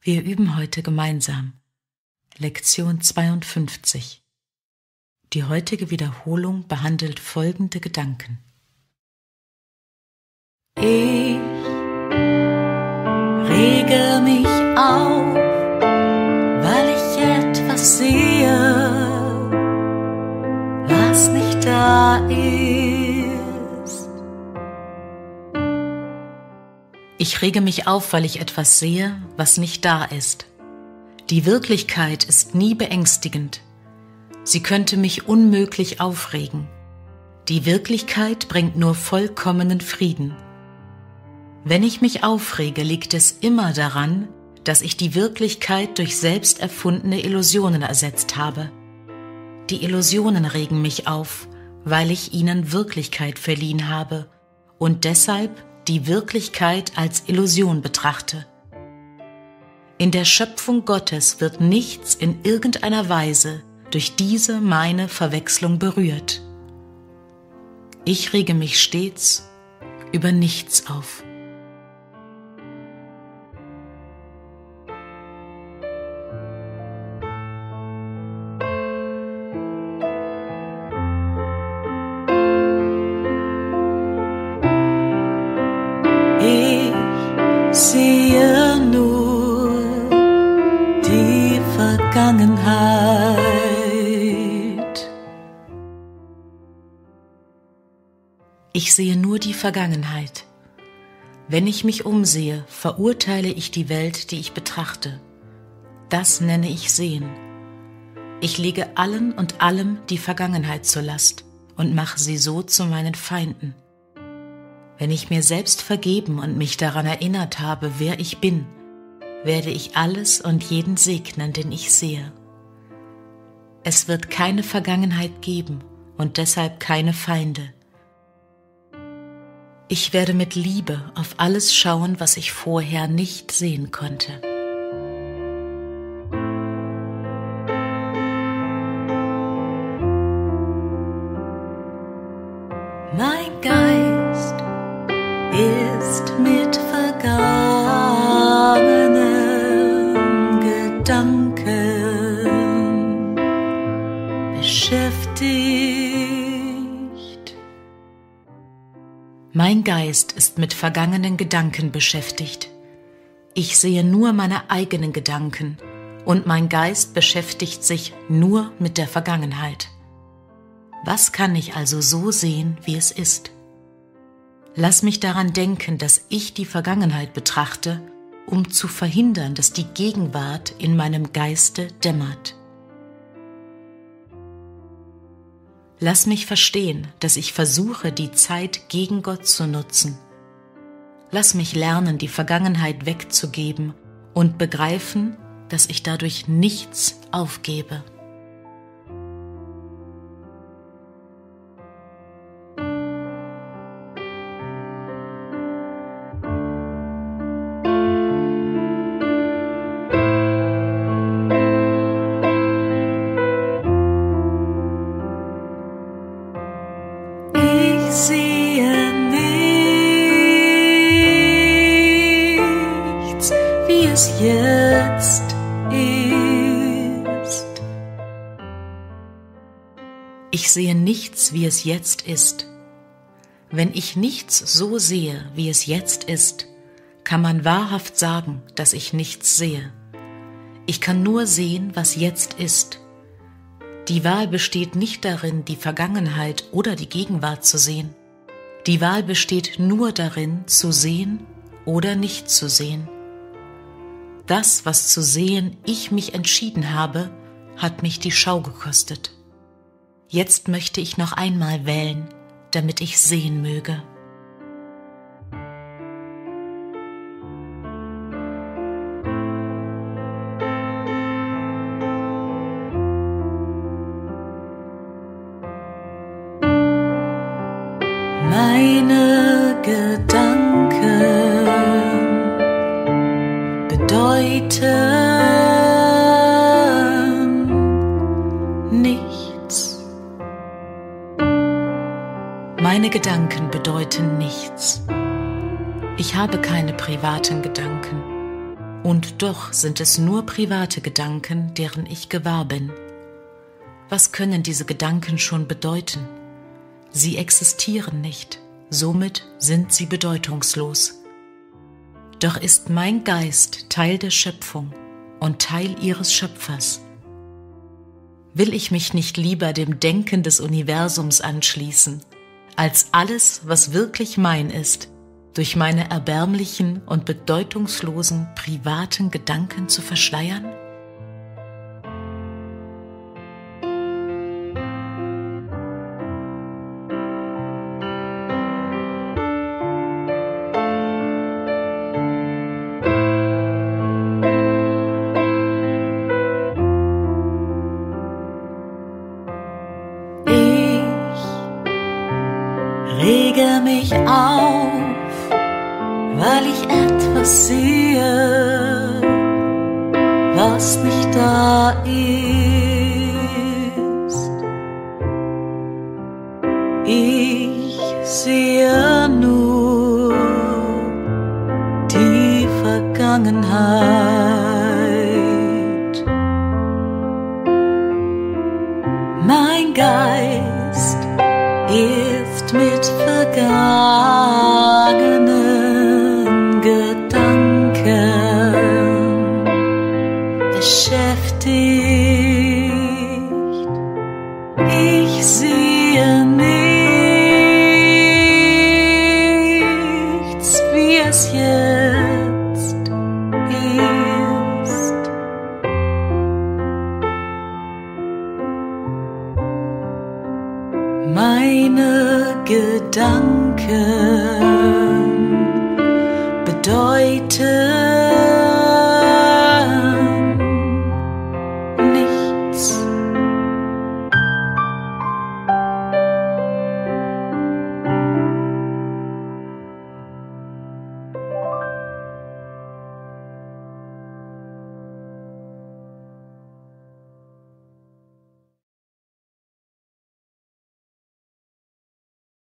Wir üben heute gemeinsam Lektion 52. Die heutige Wiederholung behandelt folgende Gedanken. Ich rege mich auf, weil ich etwas sehe, was nicht da ist. Ich rege mich auf, weil ich etwas sehe, was nicht da ist. Die Wirklichkeit ist nie beängstigend. Sie könnte mich unmöglich aufregen. Die Wirklichkeit bringt nur vollkommenen Frieden. Wenn ich mich aufrege, liegt es immer daran, dass ich die Wirklichkeit durch selbst erfundene Illusionen ersetzt habe. Die Illusionen regen mich auf, weil ich ihnen Wirklichkeit verliehen habe und deshalb die Wirklichkeit als Illusion betrachte. In der Schöpfung Gottes wird nichts in irgendeiner Weise durch diese meine Verwechslung berührt. Ich rege mich stets über nichts auf. Sehe nur die Vergangenheit. Ich sehe nur die Vergangenheit. Wenn ich mich umsehe, verurteile ich die Welt, die ich betrachte. Das nenne ich Sehen. Ich lege allen und allem die Vergangenheit zur Last und mache sie so zu meinen Feinden. Wenn ich mir selbst vergeben und mich daran erinnert habe, wer ich bin, werde ich alles und jeden segnen, den ich sehe. Es wird keine Vergangenheit geben und deshalb keine Feinde. Ich werde mit Liebe auf alles schauen, was ich vorher nicht sehen konnte. Gedanken beschäftigt. Mein Geist ist mit vergangenen Gedanken beschäftigt. Ich sehe nur meine eigenen Gedanken und mein Geist beschäftigt sich nur mit der Vergangenheit. Was kann ich also so sehen, wie es ist? Lass mich daran denken, dass ich die Vergangenheit betrachte, um zu verhindern, dass die Gegenwart in meinem Geiste dämmert. Lass mich verstehen, dass ich versuche, die Zeit gegen Gott zu nutzen. Lass mich lernen, die Vergangenheit wegzugeben und begreifen, dass ich dadurch nichts aufgebe. Es jetzt ist. Ich sehe nichts, wie es jetzt ist. Wenn ich nichts so sehe, wie es jetzt ist, kann man wahrhaft sagen, dass ich nichts sehe. Ich kann nur sehen, was jetzt ist. Die Wahl besteht nicht darin, die Vergangenheit oder die Gegenwart zu sehen. Die Wahl besteht nur darin, zu sehen oder nicht zu sehen. Das, was zu sehen ich mich entschieden habe, hat mich die Schau gekostet. Jetzt möchte ich noch einmal wählen, damit ich sehen möge. Meine Gedanken bedeuten nichts. Meine Gedanken bedeuten nichts. Ich habe keine privaten Gedanken. Und doch sind es nur private Gedanken, deren ich gewahr bin. Was können diese Gedanken schon bedeuten? Sie existieren nicht, somit sind sie bedeutungslos. Doch ist mein Geist Teil der Schöpfung und Teil ihres Schöpfers. Will ich mich nicht lieber dem Denken des Universums anschließen, als alles, was wirklich mein ist, durch meine erbärmlichen und bedeutungslosen privaten Gedanken zu verschleiern? Sehe, was nicht da ist. Ich sehe nur die Vergangenheit. Beschäftigt. Ich sehe nichts, wie es jetzt ist. Meine Gedanken